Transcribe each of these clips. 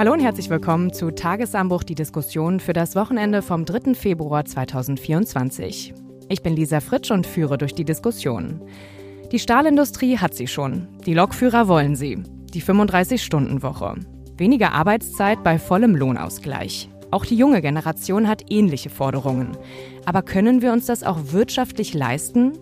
Hallo und herzlich willkommen zu Tagesanbruch, die Diskussion für das Wochenende vom 3. Februar 2024. Ich bin Lisa Fritsch und führe durch die Diskussion. Die Stahlindustrie hat sie schon. Die Lokführer wollen sie. Die 35-Stunden-Woche. Weniger Arbeitszeit bei vollem Lohnausgleich. Auch die junge Generation hat ähnliche Forderungen. Aber können wir uns das auch wirtschaftlich leisten?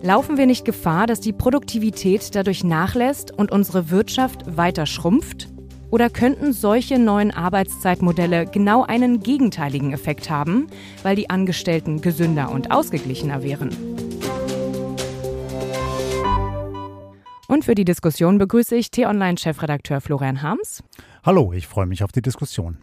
Laufen wir nicht Gefahr, dass die Produktivität dadurch nachlässt und unsere Wirtschaft weiter schrumpft? Oder könnten solche neuen Arbeitszeitmodelle genau einen gegenteiligen Effekt haben, weil die Angestellten gesünder und ausgeglichener wären? Und für die Diskussion begrüße ich T-Online-Chefredakteur Florian Harms. Hallo, ich freue mich auf die Diskussion.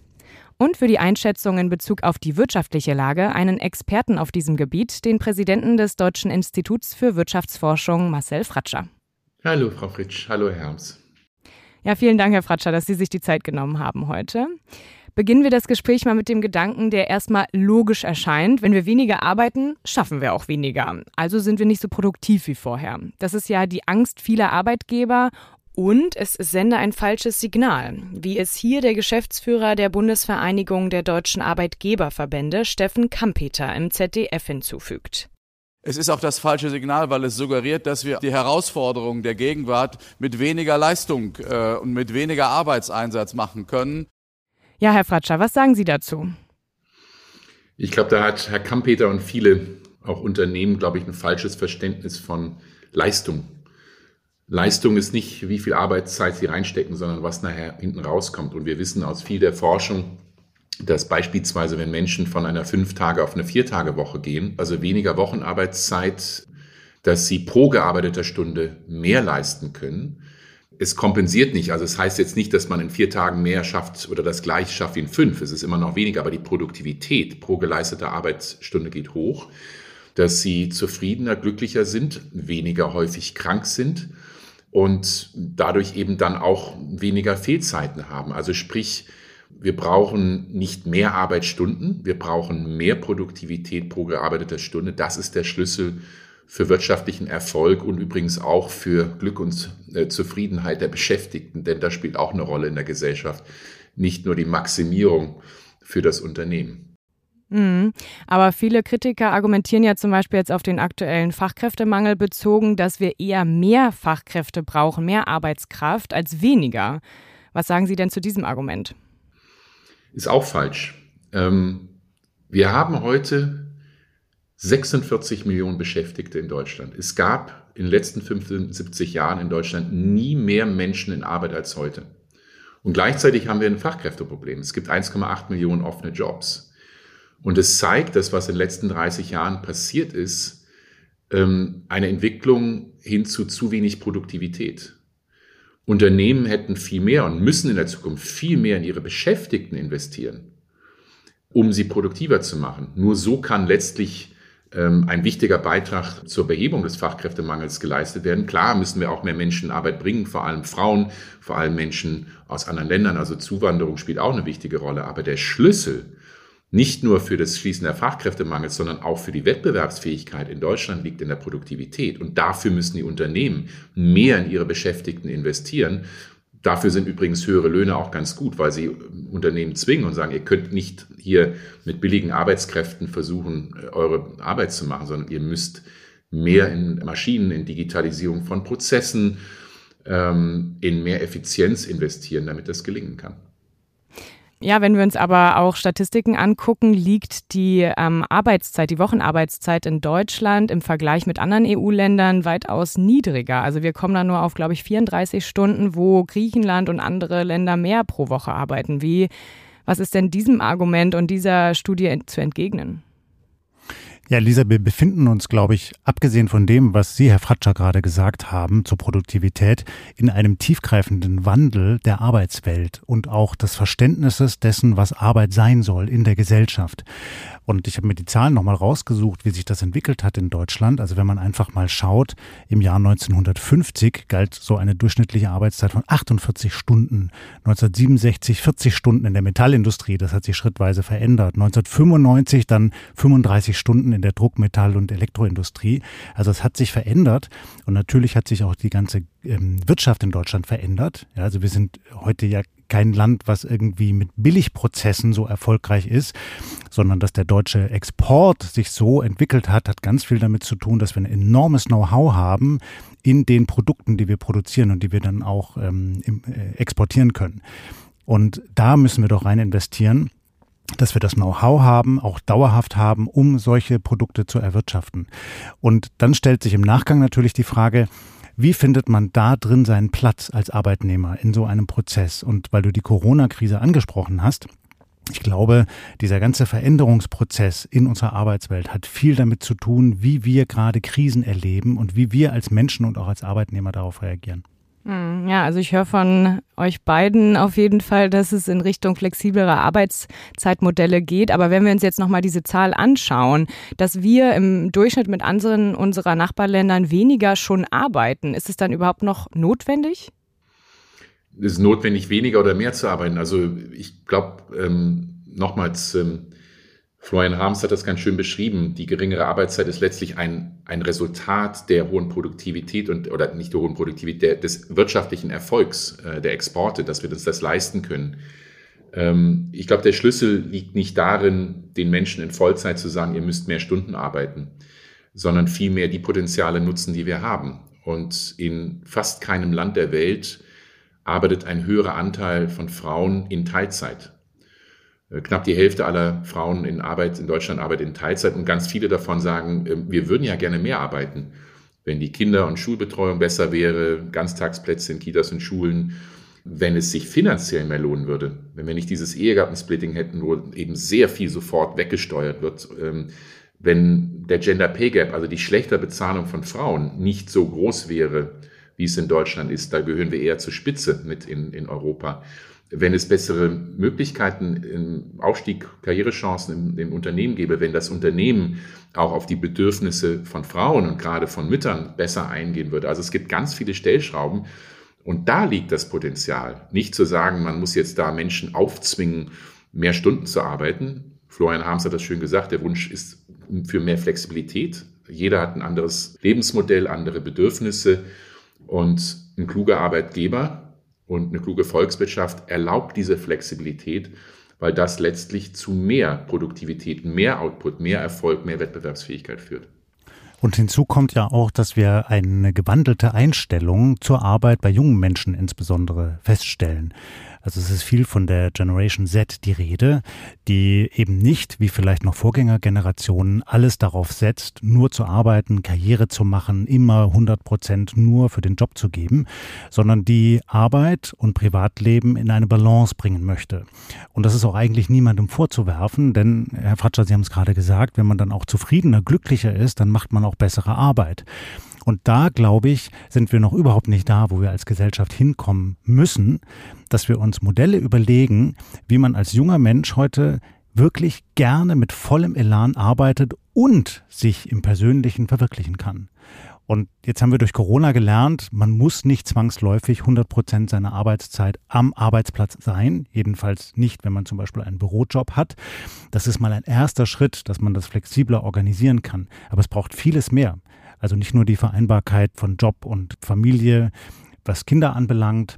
Und für die Einschätzung in Bezug auf die wirtschaftliche Lage einen Experten auf diesem Gebiet, den Präsidenten des Deutschen Instituts für Wirtschaftsforschung, Marcel Fratscher. Hallo, Frau Fritsch. Hallo, Herr Harms. Ja, vielen Dank, Herr Fratscher, dass Sie sich die Zeit genommen haben heute. Beginnen wir das Gespräch mal mit dem Gedanken, der erstmal logisch erscheint. Wenn wir weniger arbeiten, schaffen wir auch weniger. Also sind wir nicht so produktiv wie vorher. Das ist ja die Angst vieler Arbeitgeber und es sende ein falsches Signal, wie es hier der Geschäftsführer der Bundesvereinigung der deutschen Arbeitgeberverbände, Steffen Kampeter, im ZDF hinzufügt. Es ist auch das falsche Signal, weil es suggeriert, dass wir die Herausforderungen der Gegenwart mit weniger Leistung äh, und mit weniger Arbeitseinsatz machen können. Ja, Herr Fratscher, was sagen Sie dazu? Ich glaube, da hat Herr Kampeter und viele auch Unternehmen, glaube ich, ein falsches Verständnis von Leistung. Leistung ist nicht, wie viel Arbeitszeit sie reinstecken, sondern was nachher hinten rauskommt. Und wir wissen aus viel der Forschung, dass beispielsweise, wenn Menschen von einer Fünf-Tage- auf eine Vier-Tage-Woche gehen, also weniger Wochenarbeitszeit, dass sie pro gearbeiteter Stunde mehr leisten können. Es kompensiert nicht, also es heißt jetzt nicht, dass man in vier Tagen mehr schafft oder das gleiche schafft wie in fünf. Es ist immer noch weniger, aber die Produktivität pro geleisteter Arbeitsstunde geht hoch, dass sie zufriedener, glücklicher sind, weniger häufig krank sind und dadurch eben dann auch weniger Fehlzeiten haben. Also sprich, wir brauchen nicht mehr Arbeitsstunden, wir brauchen mehr Produktivität pro gearbeiteter Stunde. Das ist der Schlüssel für wirtschaftlichen Erfolg und übrigens auch für Glück und äh, Zufriedenheit der Beschäftigten, denn das spielt auch eine Rolle in der Gesellschaft, nicht nur die Maximierung für das Unternehmen. Mhm. Aber viele Kritiker argumentieren ja zum Beispiel jetzt auf den aktuellen Fachkräftemangel bezogen, dass wir eher mehr Fachkräfte brauchen, mehr Arbeitskraft als weniger. Was sagen Sie denn zu diesem Argument? Ist auch falsch. Ähm, wir haben heute 46 Millionen Beschäftigte in Deutschland. Es gab in den letzten 75 Jahren in Deutschland nie mehr Menschen in Arbeit als heute. Und gleichzeitig haben wir ein Fachkräfteproblem. Es gibt 1,8 Millionen offene Jobs. Und es zeigt, dass was in den letzten 30 Jahren passiert ist, ähm, eine Entwicklung hin zu zu wenig Produktivität. Unternehmen hätten viel mehr und müssen in der Zukunft viel mehr in ihre Beschäftigten investieren, um sie produktiver zu machen. Nur so kann letztlich ähm, ein wichtiger Beitrag zur Behebung des Fachkräftemangels geleistet werden. Klar müssen wir auch mehr Menschen in Arbeit bringen, vor allem Frauen, vor allem Menschen aus anderen Ländern. Also Zuwanderung spielt auch eine wichtige Rolle. Aber der Schlüssel nicht nur für das Schließen der Fachkräftemangels, sondern auch für die Wettbewerbsfähigkeit in Deutschland liegt in der Produktivität. Und dafür müssen die Unternehmen mehr in ihre Beschäftigten investieren. Dafür sind übrigens höhere Löhne auch ganz gut, weil sie Unternehmen zwingen und sagen, ihr könnt nicht hier mit billigen Arbeitskräften versuchen, eure Arbeit zu machen, sondern ihr müsst mehr in Maschinen, in Digitalisierung von Prozessen, ähm, in mehr Effizienz investieren, damit das gelingen kann. Ja, wenn wir uns aber auch Statistiken angucken, liegt die ähm, Arbeitszeit, die Wochenarbeitszeit in Deutschland im Vergleich mit anderen EU-Ländern weitaus niedriger. Also wir kommen da nur auf, glaube ich, 34 Stunden, wo Griechenland und andere Länder mehr pro Woche arbeiten. Wie, was ist denn diesem Argument und dieser Studie zu entgegnen? Ja, Lisa, wir befinden uns, glaube ich, abgesehen von dem, was Sie, Herr Fratscher, gerade gesagt haben zur Produktivität, in einem tiefgreifenden Wandel der Arbeitswelt und auch des Verständnisses dessen, was Arbeit sein soll in der Gesellschaft. Und ich habe mir die Zahlen nochmal rausgesucht, wie sich das entwickelt hat in Deutschland. Also wenn man einfach mal schaut, im Jahr 1950 galt so eine durchschnittliche Arbeitszeit von 48 Stunden. 1967 40 Stunden in der Metallindustrie, das hat sich schrittweise verändert. 1995 dann 35 Stunden in der Druck-, Metall- und Elektroindustrie. Also es hat sich verändert und natürlich hat sich auch die ganze ähm, Wirtschaft in Deutschland verändert. Ja, also wir sind heute ja kein Land, was irgendwie mit Billigprozessen so erfolgreich ist, sondern dass der deutsche Export sich so entwickelt hat, hat ganz viel damit zu tun, dass wir ein enormes Know-how haben in den Produkten, die wir produzieren und die wir dann auch ähm, äh, exportieren können. Und da müssen wir doch rein investieren dass wir das Know-how haben, auch dauerhaft haben, um solche Produkte zu erwirtschaften. Und dann stellt sich im Nachgang natürlich die Frage, wie findet man da drin seinen Platz als Arbeitnehmer in so einem Prozess? Und weil du die Corona-Krise angesprochen hast, ich glaube, dieser ganze Veränderungsprozess in unserer Arbeitswelt hat viel damit zu tun, wie wir gerade Krisen erleben und wie wir als Menschen und auch als Arbeitnehmer darauf reagieren. Hm, ja, also ich höre von euch beiden auf jeden Fall, dass es in Richtung flexiblere Arbeitszeitmodelle geht. Aber wenn wir uns jetzt nochmal diese Zahl anschauen, dass wir im Durchschnitt mit anderen unserer Nachbarländern weniger schon arbeiten, ist es dann überhaupt noch notwendig? Es ist notwendig, weniger oder mehr zu arbeiten. Also ich glaube, ähm, nochmals, ähm, Florian Harms hat das ganz schön beschrieben. Die geringere Arbeitszeit ist letztlich ein, ein Resultat der hohen Produktivität und, oder nicht der hohen Produktivität, der, des wirtschaftlichen Erfolgs äh, der Exporte, dass wir uns das leisten können. Ähm, ich glaube, der Schlüssel liegt nicht darin, den Menschen in Vollzeit zu sagen, ihr müsst mehr Stunden arbeiten, sondern vielmehr die Potenziale nutzen, die wir haben. Und in fast keinem Land der Welt arbeitet ein höherer Anteil von Frauen in Teilzeit. Äh, knapp die Hälfte aller Frauen in Arbeit in Deutschland arbeitet in Teilzeit und ganz viele davon sagen, ähm, wir würden ja gerne mehr arbeiten, wenn die Kinder- und Schulbetreuung besser wäre, Ganztagsplätze in Kitas und Schulen, wenn es sich finanziell mehr lohnen würde, wenn wir nicht dieses Ehegattensplitting hätten, wo eben sehr viel sofort weggesteuert wird, ähm, wenn der Gender Pay Gap, also die schlechte Bezahlung von Frauen, nicht so groß wäre, wie es in Deutschland ist, da gehören wir eher zur Spitze mit in, in Europa wenn es bessere Möglichkeiten im Aufstieg, Karrierechancen im, im, Unternehmen gäbe, wenn das Unternehmen auch auf die Bedürfnisse von Frauen und gerade von Müttern besser eingehen würde. Also es gibt ganz viele Stellschrauben und da liegt das Potenzial. Nicht zu sagen, man muss jetzt da Menschen aufzwingen, mehr Stunden zu arbeiten. Florian Harms hat das schön gesagt, der Wunsch ist für mehr Flexibilität. Jeder hat ein anderes Lebensmodell, andere Bedürfnisse und ein kluger Arbeitgeber und eine kluge Volkswirtschaft erlaubt diese Flexibilität, weil das letztlich zu mehr Produktivität, mehr Output, mehr Erfolg, mehr Wettbewerbsfähigkeit führt. Und hinzu kommt ja auch, dass wir eine gewandelte Einstellung zur Arbeit bei jungen Menschen insbesondere feststellen. Also es ist viel von der Generation Z die Rede, die eben nicht, wie vielleicht noch Vorgängergenerationen, alles darauf setzt, nur zu arbeiten, Karriere zu machen, immer 100 Prozent nur für den Job zu geben, sondern die Arbeit und Privatleben in eine Balance bringen möchte. Und das ist auch eigentlich niemandem vorzuwerfen, denn Herr Fratscher, Sie haben es gerade gesagt, wenn man dann auch zufriedener, glücklicher ist, dann macht man auch bessere Arbeit. Und da, glaube ich, sind wir noch überhaupt nicht da, wo wir als Gesellschaft hinkommen müssen, dass wir uns Modelle überlegen, wie man als junger Mensch heute wirklich gerne mit vollem Elan arbeitet und sich im Persönlichen verwirklichen kann. Und jetzt haben wir durch Corona gelernt, man muss nicht zwangsläufig 100 Prozent seiner Arbeitszeit am Arbeitsplatz sein. Jedenfalls nicht, wenn man zum Beispiel einen Bürojob hat. Das ist mal ein erster Schritt, dass man das flexibler organisieren kann. Aber es braucht vieles mehr. Also nicht nur die Vereinbarkeit von Job und Familie, was Kinder anbelangt,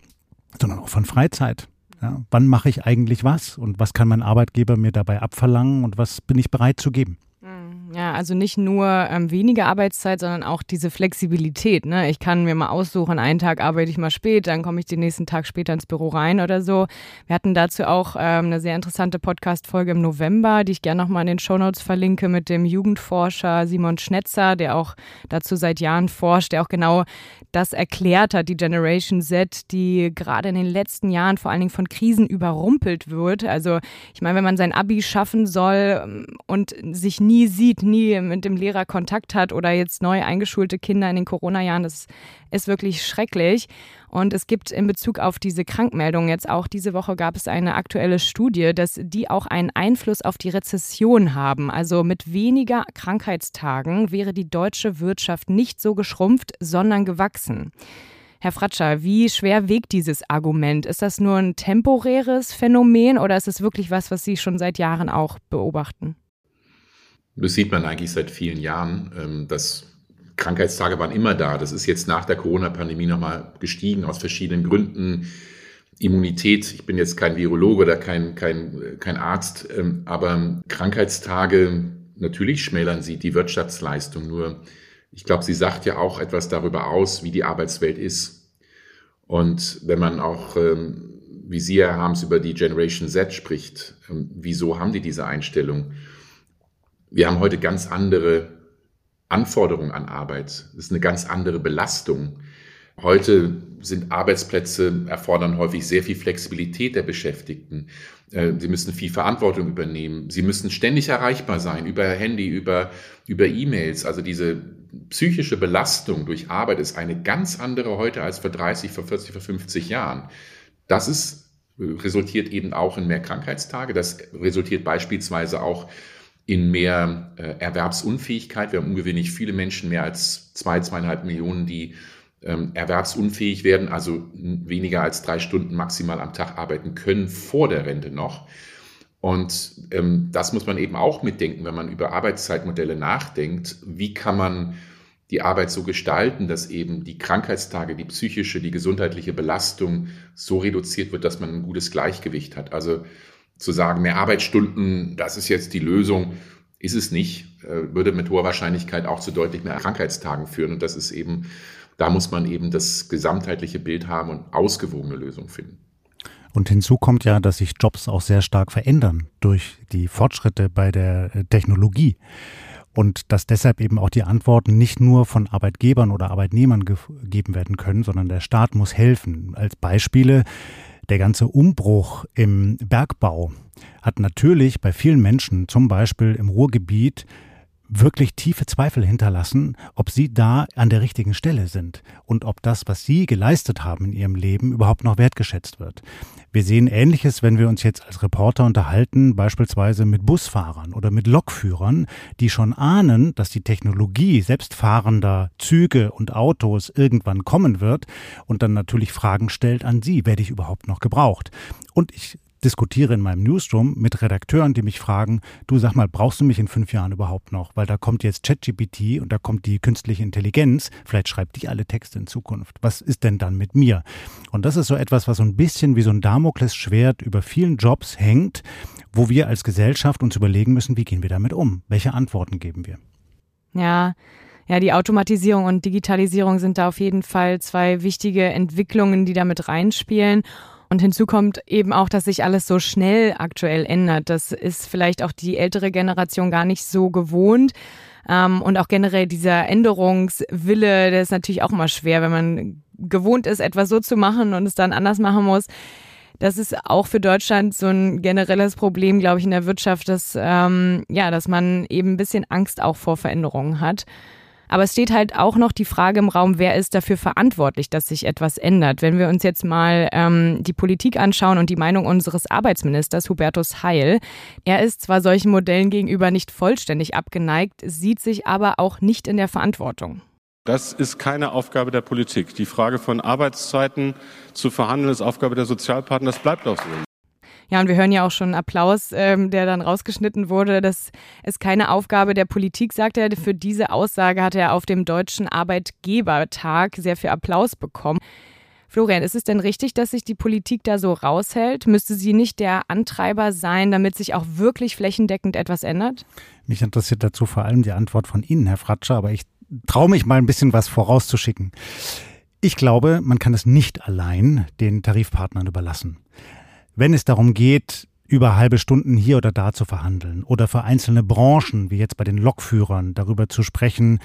sondern auch von Freizeit. Ja, wann mache ich eigentlich was und was kann mein Arbeitgeber mir dabei abverlangen und was bin ich bereit zu geben? Ja, also nicht nur ähm, weniger Arbeitszeit, sondern auch diese Flexibilität. Ne? Ich kann mir mal aussuchen, einen Tag arbeite ich mal spät, dann komme ich den nächsten Tag später ins Büro rein oder so. Wir hatten dazu auch ähm, eine sehr interessante Podcast-Folge im November, die ich gerne nochmal in den Shownotes verlinke mit dem Jugendforscher Simon Schnetzer, der auch dazu seit Jahren forscht, der auch genau das erklärt hat, die Generation Z, die gerade in den letzten Jahren vor allen Dingen von Krisen überrumpelt wird. Also ich meine, wenn man sein Abi schaffen soll ähm, und sich nie sieht, nie mit dem Lehrer Kontakt hat oder jetzt neu eingeschulte Kinder in den Corona-Jahren, das ist wirklich schrecklich. Und es gibt in Bezug auf diese Krankmeldung jetzt auch diese Woche gab es eine aktuelle Studie, dass die auch einen Einfluss auf die Rezession haben. Also mit weniger Krankheitstagen wäre die deutsche Wirtschaft nicht so geschrumpft, sondern gewachsen. Herr Fratscher, wie schwer wiegt dieses Argument? Ist das nur ein temporäres Phänomen oder ist es wirklich was, was Sie schon seit Jahren auch beobachten? Das sieht man eigentlich seit vielen Jahren. Ähm, das Krankheitstage waren immer da. Das ist jetzt nach der Corona-Pandemie nochmal gestiegen aus verschiedenen Gründen. Immunität. Ich bin jetzt kein Virologe oder kein, kein, kein Arzt, ähm, aber Krankheitstage, natürlich schmälern sie die Wirtschaftsleistung. Nur, ich glaube, sie sagt ja auch etwas darüber aus, wie die Arbeitswelt ist. Und wenn man auch, ähm, wie Sie, Herr Harms, über die Generation Z spricht, wieso haben die diese Einstellung? Wir haben heute ganz andere Anforderungen an Arbeit. Es ist eine ganz andere Belastung. Heute sind Arbeitsplätze, erfordern häufig sehr viel Flexibilität der Beschäftigten. Äh, sie müssen viel Verantwortung übernehmen. Sie müssen ständig erreichbar sein über Handy, über, über E-Mails. Also diese psychische Belastung durch Arbeit ist eine ganz andere heute als vor 30, vor 40, vor 50 Jahren. Das ist, resultiert eben auch in mehr Krankheitstage. Das resultiert beispielsweise auch in mehr äh, Erwerbsunfähigkeit. Wir haben ungewöhnlich viele Menschen, mehr als zwei, zweieinhalb Millionen, die ähm, erwerbsunfähig werden, also weniger als drei Stunden maximal am Tag arbeiten können, vor der Rente noch. Und ähm, das muss man eben auch mitdenken, wenn man über Arbeitszeitmodelle nachdenkt. Wie kann man die Arbeit so gestalten, dass eben die Krankheitstage, die psychische, die gesundheitliche Belastung so reduziert wird, dass man ein gutes Gleichgewicht hat. Also zu sagen, mehr Arbeitsstunden, das ist jetzt die Lösung, ist es nicht, äh, würde mit hoher Wahrscheinlichkeit auch zu deutlich mehr Krankheitstagen führen. Und das ist eben da muss man eben das gesamtheitliche Bild haben und ausgewogene Lösungen finden. Und hinzu kommt ja, dass sich Jobs auch sehr stark verändern durch die Fortschritte bei der äh, Technologie. Und dass deshalb eben auch die Antworten nicht nur von Arbeitgebern oder Arbeitnehmern gegeben werden können, sondern der Staat muss helfen. Als Beispiele, der ganze Umbruch im Bergbau hat natürlich bei vielen Menschen, zum Beispiel im Ruhrgebiet, wirklich tiefe Zweifel hinterlassen, ob sie da an der richtigen Stelle sind und ob das, was sie geleistet haben in ihrem Leben, überhaupt noch wertgeschätzt wird. Wir sehen Ähnliches, wenn wir uns jetzt als Reporter unterhalten, beispielsweise mit Busfahrern oder mit Lokführern, die schon ahnen, dass die Technologie selbstfahrender Züge und Autos irgendwann kommen wird und dann natürlich Fragen stellt an sie, werde ich überhaupt noch gebraucht? Und ich diskutiere in meinem Newsroom mit Redakteuren, die mich fragen, du sag mal, brauchst du mich in fünf Jahren überhaupt noch? Weil da kommt jetzt ChatGPT und da kommt die künstliche Intelligenz, vielleicht schreibt die alle Texte in Zukunft. Was ist denn dann mit mir? Und das ist so etwas, was so ein bisschen wie so ein Damoklesschwert über vielen Jobs hängt, wo wir als Gesellschaft uns überlegen müssen, wie gehen wir damit um? Welche Antworten geben wir? Ja, ja, die Automatisierung und Digitalisierung sind da auf jeden Fall zwei wichtige Entwicklungen, die da mit reinspielen. Und hinzu kommt eben auch, dass sich alles so schnell aktuell ändert. Das ist vielleicht auch die ältere Generation gar nicht so gewohnt. Ähm, und auch generell dieser Änderungswille, der ist natürlich auch immer schwer, wenn man gewohnt ist, etwas so zu machen und es dann anders machen muss. Das ist auch für Deutschland so ein generelles Problem, glaube ich, in der Wirtschaft, dass, ähm, ja, dass man eben ein bisschen Angst auch vor Veränderungen hat. Aber es steht halt auch noch die Frage im Raum, wer ist dafür verantwortlich, dass sich etwas ändert. Wenn wir uns jetzt mal ähm, die Politik anschauen und die Meinung unseres Arbeitsministers Hubertus Heil, er ist zwar solchen Modellen gegenüber nicht vollständig abgeneigt, sieht sich aber auch nicht in der Verantwortung. Das ist keine Aufgabe der Politik. Die Frage von Arbeitszeiten zu verhandeln ist Aufgabe der Sozialpartner. Das bleibt auch so. Ja, und wir hören ja auch schon Applaus, ähm, der dann rausgeschnitten wurde. Das ist keine Aufgabe der Politik, sagt er. Für diese Aussage hat er auf dem Deutschen Arbeitgebertag sehr viel Applaus bekommen. Florian, ist es denn richtig, dass sich die Politik da so raushält? Müsste sie nicht der Antreiber sein, damit sich auch wirklich flächendeckend etwas ändert? Mich interessiert dazu vor allem die Antwort von Ihnen, Herr Fratscher, aber ich traue mich mal ein bisschen was vorauszuschicken. Ich glaube, man kann es nicht allein den Tarifpartnern überlassen wenn es darum geht, über halbe Stunden hier oder da zu verhandeln oder für einzelne Branchen, wie jetzt bei den Lokführern, darüber zu sprechen,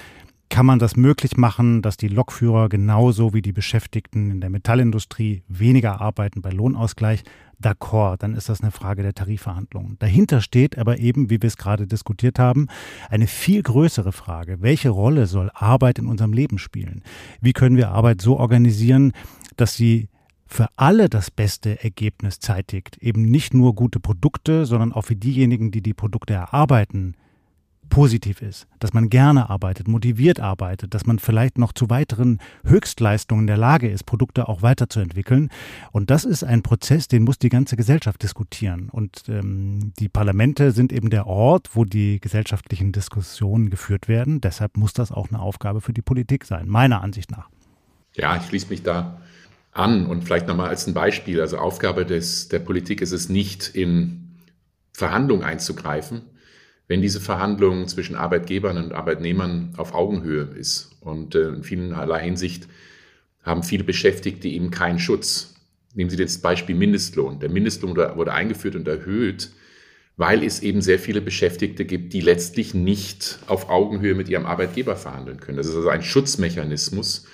kann man das möglich machen, dass die Lokführer genauso wie die Beschäftigten in der Metallindustrie weniger arbeiten bei Lohnausgleich? D'accord, dann ist das eine Frage der Tarifverhandlungen. Dahinter steht aber eben, wie wir es gerade diskutiert haben, eine viel größere Frage. Welche Rolle soll Arbeit in unserem Leben spielen? Wie können wir Arbeit so organisieren, dass sie für alle das beste Ergebnis zeitigt. Eben nicht nur gute Produkte, sondern auch für diejenigen, die die Produkte erarbeiten, positiv ist, dass man gerne arbeitet, motiviert arbeitet, dass man vielleicht noch zu weiteren Höchstleistungen in der Lage ist, Produkte auch weiterzuentwickeln. Und das ist ein Prozess, den muss die ganze Gesellschaft diskutieren. Und ähm, die Parlamente sind eben der Ort, wo die gesellschaftlichen Diskussionen geführt werden. Deshalb muss das auch eine Aufgabe für die Politik sein, meiner Ansicht nach. Ja, ich schließe mich da an. Und vielleicht nochmal als ein Beispiel, also Aufgabe des, der Politik ist es nicht, in Verhandlungen einzugreifen, wenn diese Verhandlung zwischen Arbeitgebern und Arbeitnehmern auf Augenhöhe ist. Und äh, in vielerlei Hinsicht haben viele Beschäftigte eben keinen Schutz. Nehmen Sie das Beispiel Mindestlohn. Der Mindestlohn wurde eingeführt und erhöht, weil es eben sehr viele Beschäftigte gibt, die letztlich nicht auf Augenhöhe mit ihrem Arbeitgeber verhandeln können. Das ist also ein Schutzmechanismus.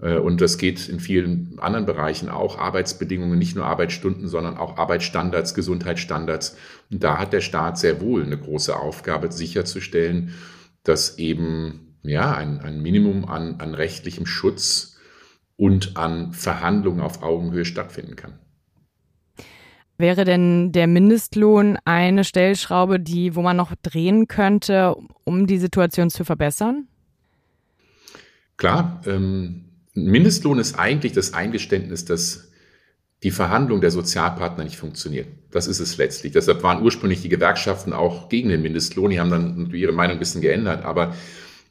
Äh, und das geht in vielen anderen Bereichen auch. Arbeitsbedingungen, nicht nur Arbeitsstunden, sondern auch Arbeitsstandards, Gesundheitsstandards. Und da hat der Staat sehr wohl eine große Aufgabe, sicherzustellen, dass eben ja, ein, ein Minimum an, an rechtlichem Schutz und an Verhandlungen auf Augenhöhe stattfinden kann. Wäre denn der Mindestlohn eine Stellschraube, die, wo man noch drehen könnte, um die Situation zu verbessern? Klar, ähm, Mindestlohn ist eigentlich das Eingeständnis, dass die Verhandlung der Sozialpartner nicht funktioniert. Das ist es letztlich. Deshalb waren ursprünglich die Gewerkschaften auch gegen den Mindestlohn. Die haben dann ihre Meinung ein bisschen geändert. Aber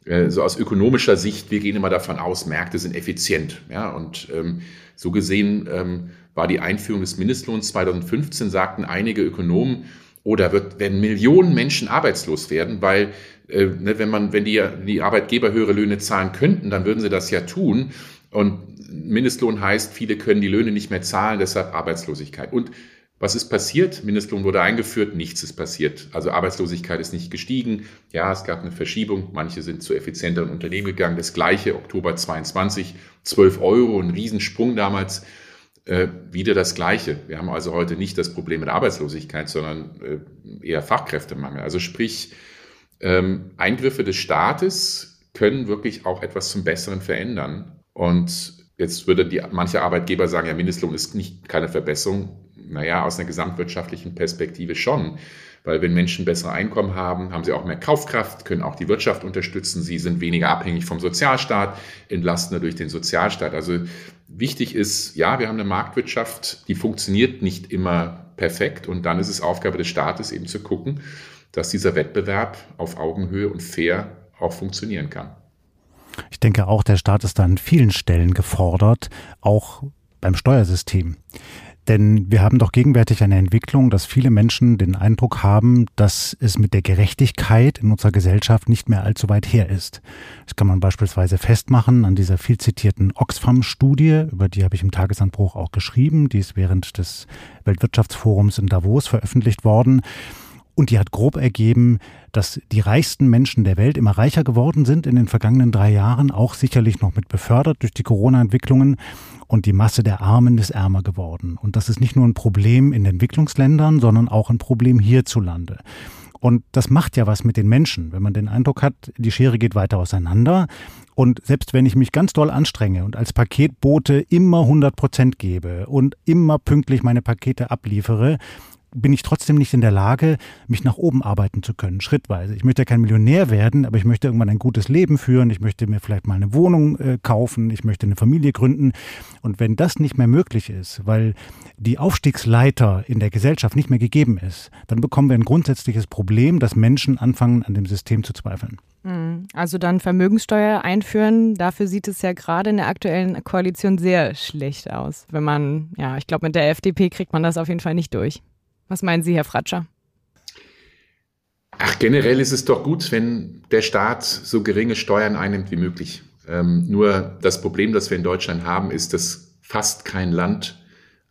äh, so aus ökonomischer Sicht, wir gehen immer davon aus, Märkte sind effizient. Ja, und ähm, so gesehen ähm, war die Einführung des Mindestlohns 2015, sagten einige Ökonomen, oder oh, werden Millionen Menschen arbeitslos werden, weil wenn man, wenn die, die Arbeitgeber höhere Löhne zahlen könnten, dann würden sie das ja tun. Und Mindestlohn heißt, viele können die Löhne nicht mehr zahlen, deshalb Arbeitslosigkeit. Und was ist passiert? Mindestlohn wurde eingeführt, nichts ist passiert. Also Arbeitslosigkeit ist nicht gestiegen. Ja, es gab eine Verschiebung. Manche sind zu effizienteren Unternehmen gegangen. Das gleiche, Oktober 22, 12 Euro, ein Riesensprung damals. Äh, wieder das Gleiche. Wir haben also heute nicht das Problem mit Arbeitslosigkeit, sondern äh, eher Fachkräftemangel. Also sprich, ähm, Eingriffe des Staates können wirklich auch etwas zum Besseren verändern. Und jetzt würde die, manche Arbeitgeber sagen, ja, Mindestlohn ist nicht keine Verbesserung. Naja, aus einer gesamtwirtschaftlichen Perspektive schon. Weil wenn Menschen bessere Einkommen haben, haben sie auch mehr Kaufkraft, können auch die Wirtschaft unterstützen. Sie sind weniger abhängig vom Sozialstaat, entlastender durch den Sozialstaat. Also wichtig ist, ja, wir haben eine Marktwirtschaft, die funktioniert nicht immer perfekt. Und dann ist es Aufgabe des Staates eben zu gucken, dass dieser Wettbewerb auf Augenhöhe und fair auch funktionieren kann. Ich denke auch, der Staat ist da an vielen Stellen gefordert, auch beim Steuersystem. Denn wir haben doch gegenwärtig eine Entwicklung, dass viele Menschen den Eindruck haben, dass es mit der Gerechtigkeit in unserer Gesellschaft nicht mehr allzu weit her ist. Das kann man beispielsweise festmachen an dieser viel zitierten Oxfam-Studie, über die habe ich im Tagesanbruch auch geschrieben. Die ist während des Weltwirtschaftsforums in Davos veröffentlicht worden. Und die hat grob ergeben, dass die reichsten Menschen der Welt immer reicher geworden sind in den vergangenen drei Jahren, auch sicherlich noch mit befördert durch die Corona-Entwicklungen. Und die Masse der Armen ist ärmer geworden. Und das ist nicht nur ein Problem in Entwicklungsländern, sondern auch ein Problem hierzulande. Und das macht ja was mit den Menschen, wenn man den Eindruck hat, die Schere geht weiter auseinander. Und selbst wenn ich mich ganz doll anstrenge und als Paketbote immer 100 Prozent gebe und immer pünktlich meine Pakete abliefere, bin ich trotzdem nicht in der Lage, mich nach oben arbeiten zu können, schrittweise. Ich möchte ja kein Millionär werden, aber ich möchte irgendwann ein gutes Leben führen. Ich möchte mir vielleicht mal eine Wohnung äh, kaufen. Ich möchte eine Familie gründen. Und wenn das nicht mehr möglich ist, weil die Aufstiegsleiter in der Gesellschaft nicht mehr gegeben ist, dann bekommen wir ein grundsätzliches Problem, dass Menschen anfangen, an dem System zu zweifeln. Hm, also dann Vermögenssteuer einführen, dafür sieht es ja gerade in der aktuellen Koalition sehr schlecht aus. Wenn man, ja, ich glaube, mit der FDP kriegt man das auf jeden Fall nicht durch. Was meinen Sie, Herr Fratscher? Ach, generell ist es doch gut, wenn der Staat so geringe Steuern einnimmt wie möglich. Ähm, nur das Problem, das wir in Deutschland haben, ist, dass fast kein Land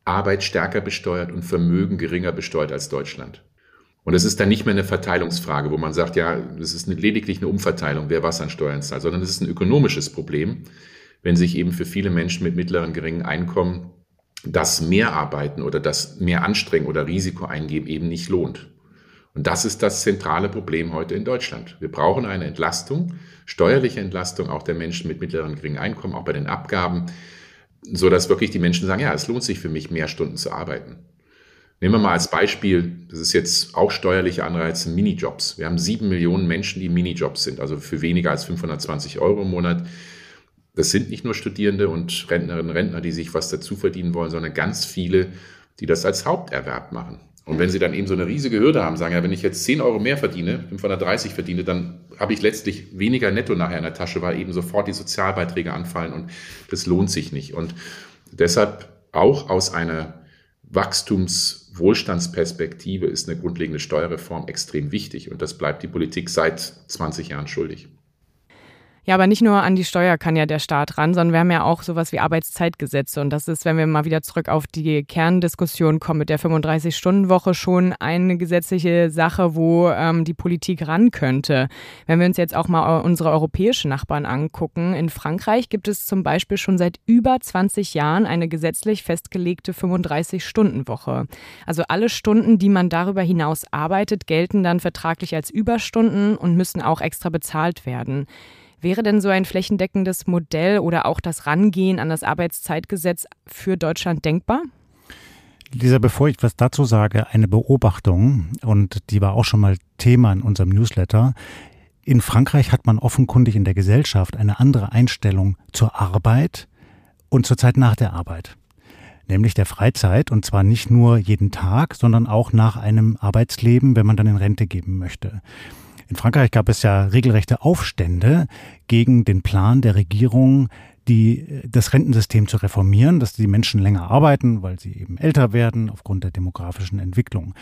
Arbeit stärker besteuert und Vermögen geringer besteuert als Deutschland. Und es ist dann nicht mehr eine Verteilungsfrage, wo man sagt, ja, es ist lediglich eine Umverteilung, wer was an Steuern zahlt, sondern es ist ein ökonomisches Problem, wenn sich eben für viele Menschen mit mittleren, geringen Einkommen das Mehrarbeiten oder das mehr Anstrengen oder Risiko eingeben eben nicht lohnt. Und das ist das zentrale Problem heute in Deutschland. Wir brauchen eine Entlastung, steuerliche Entlastung auch der Menschen mit mittleren und geringen Einkommen, auch bei den Abgaben, so dass wirklich die Menschen sagen, ja, es lohnt sich für mich, mehr Stunden zu arbeiten. Nehmen wir mal als Beispiel, das ist jetzt auch steuerliche Anreize, Minijobs. Wir haben sieben Millionen Menschen, die Minijobs sind, also für weniger als 520 Euro im Monat. Das sind nicht nur Studierende und Rentnerinnen und Rentner, die sich was dazu verdienen wollen, sondern ganz viele, die das als Haupterwerb machen. Und wenn sie dann eben so eine riesige Hürde haben, sagen, ja, wenn ich jetzt 10 Euro mehr verdiene, 530 verdiene, dann habe ich letztlich weniger netto nachher in der Tasche, weil eben sofort die Sozialbeiträge anfallen und das lohnt sich nicht. Und Deshalb auch aus einer Wachstums-Wohlstandsperspektive ist eine grundlegende Steuerreform extrem wichtig. Und das bleibt die Politik seit 20 Jahren schuldig. Ja, aber nicht nur an die Steuer kann ja der Staat ran, sondern wir haben ja auch sowas wie Arbeitszeitgesetze. Und das ist, wenn wir mal wieder zurück auf die Kerndiskussion kommen mit der 35-Stunden-Woche, schon eine gesetzliche Sache, wo ähm, die Politik ran könnte. Wenn wir uns jetzt auch mal unsere europäischen Nachbarn angucken, in Frankreich gibt es zum Beispiel schon seit über 20 Jahren eine gesetzlich festgelegte 35-Stunden-Woche. Also alle Stunden, die man darüber hinaus arbeitet, gelten dann vertraglich als Überstunden und müssen auch extra bezahlt werden. Wäre denn so ein flächendeckendes Modell oder auch das Rangehen an das Arbeitszeitgesetz für Deutschland denkbar? Lisa, bevor ich was dazu sage, eine Beobachtung, und die war auch schon mal Thema in unserem Newsletter. In Frankreich hat man offenkundig in der Gesellschaft eine andere Einstellung zur Arbeit und zur Zeit nach der Arbeit. Nämlich der Freizeit, und zwar nicht nur jeden Tag, sondern auch nach einem Arbeitsleben, wenn man dann in Rente geben möchte. In Frankreich gab es ja regelrechte Aufstände gegen den Plan der Regierung, die, das Rentensystem zu reformieren, dass die Menschen länger arbeiten, weil sie eben älter werden aufgrund der demografischen Entwicklung.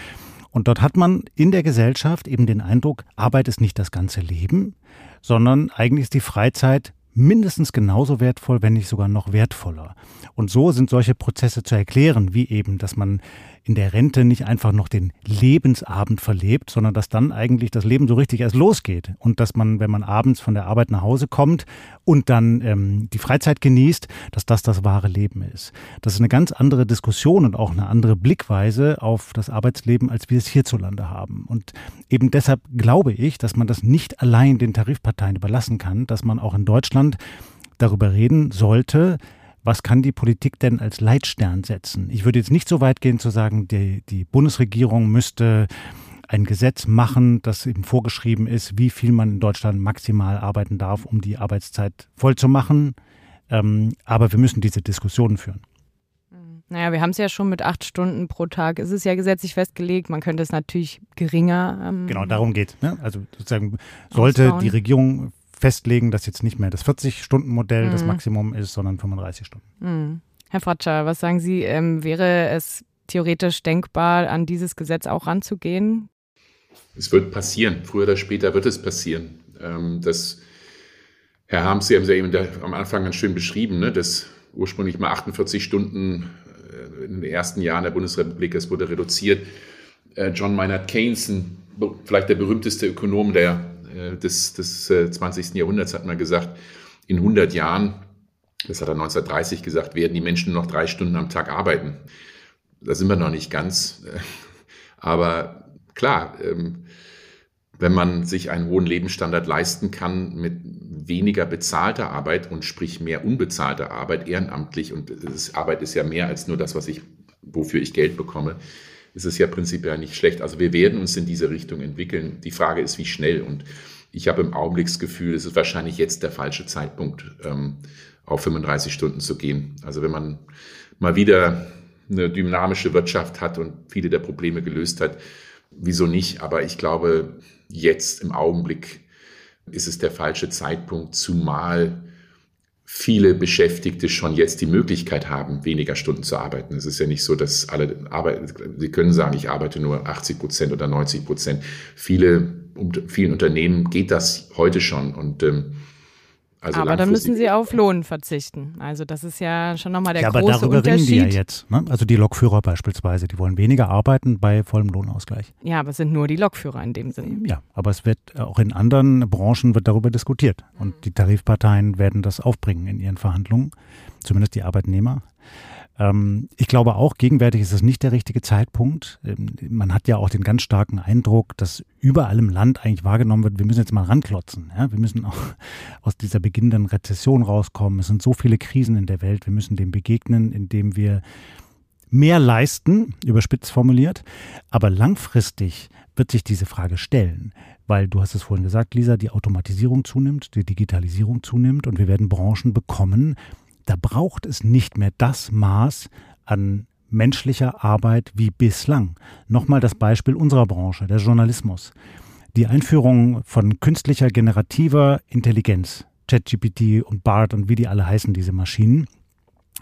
Und dort hat man in der Gesellschaft eben den Eindruck, Arbeit ist nicht das ganze Leben, sondern eigentlich ist die Freizeit mindestens genauso wertvoll, wenn nicht sogar noch wertvoller. Und so sind solche Prozesse zu erklären, wie eben, dass man in der Rente nicht einfach noch den Lebensabend verlebt, sondern dass dann eigentlich das Leben so richtig erst losgeht und dass man, wenn man abends von der Arbeit nach Hause kommt und dann ähm, die Freizeit genießt, dass das das wahre Leben ist. Das ist eine ganz andere Diskussion und auch eine andere Blickweise auf das Arbeitsleben, als wir es hierzulande haben. Und eben deshalb glaube ich, dass man das nicht allein den Tarifparteien überlassen kann, dass man auch in Deutschland darüber reden sollte, was kann die Politik denn als Leitstern setzen? Ich würde jetzt nicht so weit gehen zu sagen, die, die Bundesregierung müsste ein Gesetz machen, das eben vorgeschrieben ist, wie viel man in Deutschland maximal arbeiten darf, um die Arbeitszeit voll zu machen. Ähm, aber wir müssen diese Diskussionen führen. Naja, wir haben es ja schon mit acht Stunden pro Tag. Es ist ja gesetzlich festgelegt. Man könnte es natürlich geringer. Ähm, genau, darum geht. Ne? Also sozusagen sollte ausbauen. die Regierung festlegen, dass jetzt nicht mehr das 40-Stunden-Modell mhm. das Maximum ist, sondern 35 Stunden. Mhm. Herr Fratscher, was sagen Sie, ähm, wäre es theoretisch denkbar, an dieses Gesetz auch ranzugehen? Es wird passieren, früher oder später wird es passieren. Ähm, das, Herr Harms, Sie haben es ja eben am Anfang ganz schön beschrieben, ne, dass ursprünglich mal 48 Stunden äh, in den ersten Jahren der Bundesrepublik, es wurde reduziert. Äh, John Maynard Keynes, vielleicht der berühmteste Ökonom der äh, des, des 20. Äh, Jahrhunderts hat man gesagt, in 100 Jahren, das hat er 1930 gesagt, werden die Menschen nur noch drei Stunden am Tag arbeiten. Da sind wir noch nicht ganz. Aber klar, ähm, wenn man sich einen hohen Lebensstandard leisten kann mit weniger bezahlter Arbeit und sprich mehr unbezahlte Arbeit, ehrenamtlich, und Arbeit ist ja mehr als nur das, was ich, wofür ich Geld bekomme, ist es ja prinzipiell nicht schlecht. Also wir werden uns in diese Richtung entwickeln. Die Frage ist, wie schnell. Und ich habe im Augenblick das Gefühl, es ist wahrscheinlich jetzt der falsche Zeitpunkt, ähm, auf 35 Stunden zu gehen. Also wenn man mal wieder eine dynamische Wirtschaft hat und viele der Probleme gelöst hat, wieso nicht? Aber ich glaube, jetzt im Augenblick ist es der falsche Zeitpunkt, zumal viele Beschäftigte schon jetzt die Möglichkeit haben, weniger Stunden zu arbeiten. Es ist ja nicht so, dass alle arbeiten, sie können sagen, ich arbeite nur 80 Prozent oder 90 Prozent. Viele, vielen Unternehmen geht das heute schon und ähm, also aber dann müssen sie auf Lohn verzichten. Also das ist ja schon nochmal der ja, große aber darüber Unterschied. reden die ja jetzt. Ne? Also die Lokführer beispielsweise, die wollen weniger arbeiten bei vollem Lohnausgleich. Ja, aber es sind nur die Lokführer in dem Sinne. Ja, aber es wird auch in anderen Branchen wird darüber diskutiert. Und die Tarifparteien werden das aufbringen in ihren Verhandlungen, zumindest die Arbeitnehmer. Ähm, ich glaube auch, gegenwärtig ist es nicht der richtige Zeitpunkt. Ähm, man hat ja auch den ganz starken Eindruck, dass überall im Land eigentlich wahrgenommen wird, wir müssen jetzt mal ranklotzen. Ja? Wir müssen auch aus dieser beginnenden Rezession rauskommen. Es sind so viele Krisen in der Welt. Wir müssen dem begegnen, indem wir mehr leisten, überspitzt formuliert. Aber langfristig wird sich diese Frage stellen, weil du hast es vorhin gesagt, Lisa, die Automatisierung zunimmt, die Digitalisierung zunimmt und wir werden Branchen bekommen, da braucht es nicht mehr das Maß an menschlicher Arbeit wie bislang. Nochmal das Beispiel unserer Branche, der Journalismus. Die Einführung von künstlicher generativer Intelligenz, ChatGPT und BART und wie die alle heißen, diese Maschinen,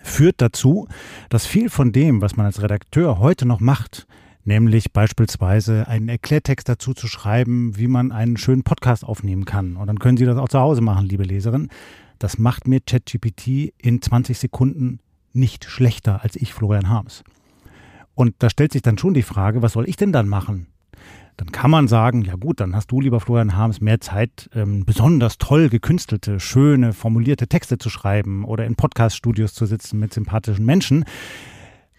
führt dazu, dass viel von dem, was man als Redakteur heute noch macht, nämlich beispielsweise einen Erklärtext dazu zu schreiben, wie man einen schönen Podcast aufnehmen kann. Und dann können Sie das auch zu Hause machen, liebe Leserin. Das macht mir ChatGPT in 20 Sekunden nicht schlechter als ich, Florian Harms. Und da stellt sich dann schon die Frage, was soll ich denn dann machen? Dann kann man sagen, ja gut, dann hast du, lieber Florian Harms, mehr Zeit, ähm, besonders toll gekünstelte, schöne, formulierte Texte zu schreiben oder in Podcaststudios zu sitzen mit sympathischen Menschen.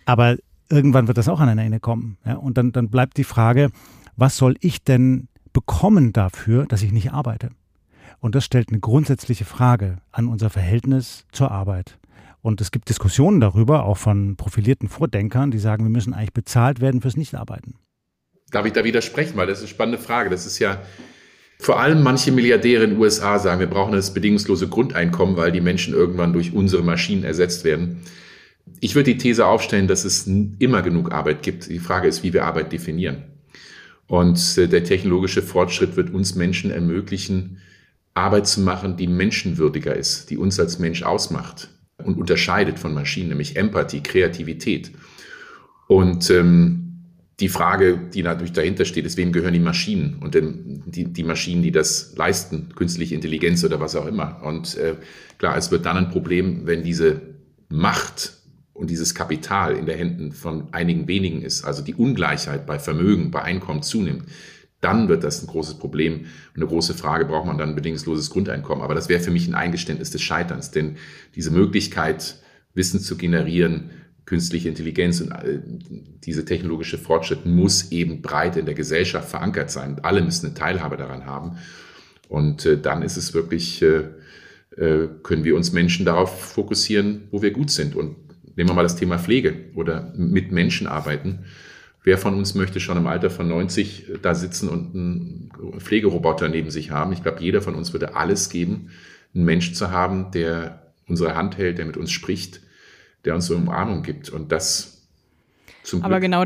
Aber irgendwann wird das auch an ein Ende kommen. Ja? Und dann, dann bleibt die Frage, was soll ich denn bekommen dafür, dass ich nicht arbeite? Und das stellt eine grundsätzliche Frage an unser Verhältnis zur Arbeit. Und es gibt Diskussionen darüber, auch von profilierten Vordenkern, die sagen, wir müssen eigentlich bezahlt werden fürs Nichtarbeiten. Darf ich da widersprechen? Weil das ist eine spannende Frage. Das ist ja vor allem manche Milliardäre in den USA sagen, wir brauchen das bedingungslose Grundeinkommen, weil die Menschen irgendwann durch unsere Maschinen ersetzt werden. Ich würde die These aufstellen, dass es immer genug Arbeit gibt. Die Frage ist, wie wir Arbeit definieren. Und äh, der technologische Fortschritt wird uns Menschen ermöglichen, Arbeit zu machen, die menschenwürdiger ist, die uns als Mensch ausmacht und unterscheidet von Maschinen, nämlich Empathie, Kreativität. Und ähm, die Frage, die natürlich dahinter steht, ist, wem gehören die Maschinen und denn die, die Maschinen, die das leisten, künstliche Intelligenz oder was auch immer. Und äh, klar, es wird dann ein Problem, wenn diese Macht und dieses Kapital in den Händen von einigen wenigen ist, also die Ungleichheit bei Vermögen, bei Einkommen zunimmt, dann wird das ein großes Problem. Und eine große Frage, braucht man dann ein bedingungsloses Grundeinkommen? Aber das wäre für mich ein Eingeständnis des Scheiterns, denn diese Möglichkeit, Wissen zu generieren, künstliche Intelligenz und äh, diese technologische Fortschritt muss eben breit in der Gesellschaft verankert sein. Alle müssen eine Teilhabe daran haben. Und äh, dann ist es wirklich, äh, können wir uns Menschen darauf fokussieren, wo wir gut sind. Und nehmen wir mal das Thema Pflege oder mit Menschen arbeiten. Wer von uns möchte schon im Alter von 90 da sitzen und einen Pflegeroboter neben sich haben? Ich glaube, jeder von uns würde alles geben, einen Mensch zu haben, der unsere Hand hält, der mit uns spricht, der uns so Umarmung gibt. Und das zum Glück. Aber genau,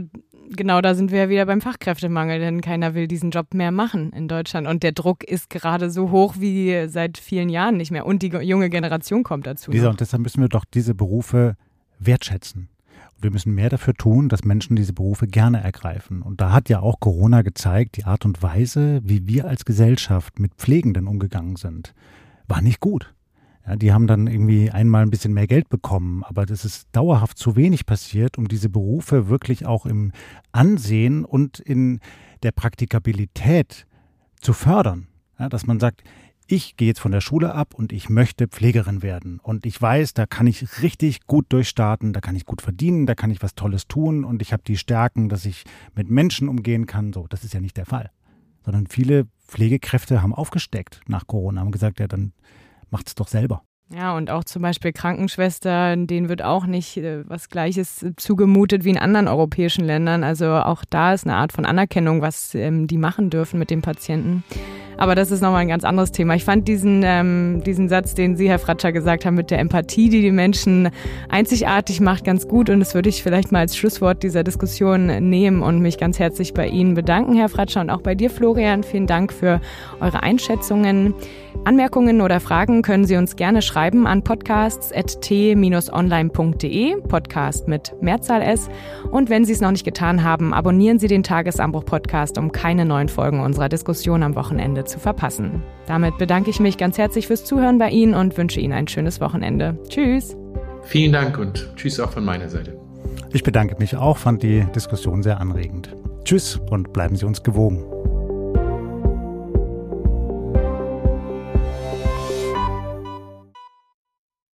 genau da sind wir ja wieder beim Fachkräftemangel, denn keiner will diesen Job mehr machen in Deutschland. Und der Druck ist gerade so hoch wie seit vielen Jahren nicht mehr. Und die junge Generation kommt dazu. Lisa, und deshalb müssen wir doch diese Berufe wertschätzen. Wir müssen mehr dafür tun, dass Menschen diese Berufe gerne ergreifen. Und da hat ja auch Corona gezeigt, die Art und Weise, wie wir als Gesellschaft mit Pflegenden umgegangen sind, war nicht gut. Ja, die haben dann irgendwie einmal ein bisschen mehr Geld bekommen, aber das ist dauerhaft zu wenig passiert, um diese Berufe wirklich auch im Ansehen und in der Praktikabilität zu fördern. Ja, dass man sagt, ich gehe jetzt von der Schule ab und ich möchte Pflegerin werden. Und ich weiß, da kann ich richtig gut durchstarten, da kann ich gut verdienen, da kann ich was Tolles tun und ich habe die Stärken, dass ich mit Menschen umgehen kann. So, das ist ja nicht der Fall. Sondern viele Pflegekräfte haben aufgesteckt nach Corona, haben gesagt, ja, dann macht es doch selber. Ja, und auch zum Beispiel Krankenschwestern, denen wird auch nicht äh, was Gleiches zugemutet wie in anderen europäischen Ländern. Also auch da ist eine Art von Anerkennung, was ähm, die machen dürfen mit den Patienten. Aber das ist nochmal ein ganz anderes Thema. Ich fand diesen, ähm, diesen Satz, den Sie, Herr Fratscher, gesagt haben, mit der Empathie, die die Menschen einzigartig macht, ganz gut. Und das würde ich vielleicht mal als Schlusswort dieser Diskussion nehmen und mich ganz herzlich bei Ihnen bedanken, Herr Fratscher, und auch bei dir, Florian. Vielen Dank für eure Einschätzungen. Anmerkungen oder Fragen können Sie uns gerne schreiben an podcasts.t-online.de, Podcast mit Mehrzahl S. Und wenn Sie es noch nicht getan haben, abonnieren Sie den Tagesanbruch-Podcast, um keine neuen Folgen unserer Diskussion am Wochenende zu verpassen. Damit bedanke ich mich ganz herzlich fürs Zuhören bei Ihnen und wünsche Ihnen ein schönes Wochenende. Tschüss. Vielen Dank und tschüss auch von meiner Seite. Ich bedanke mich auch, fand die Diskussion sehr anregend. Tschüss und bleiben Sie uns gewogen.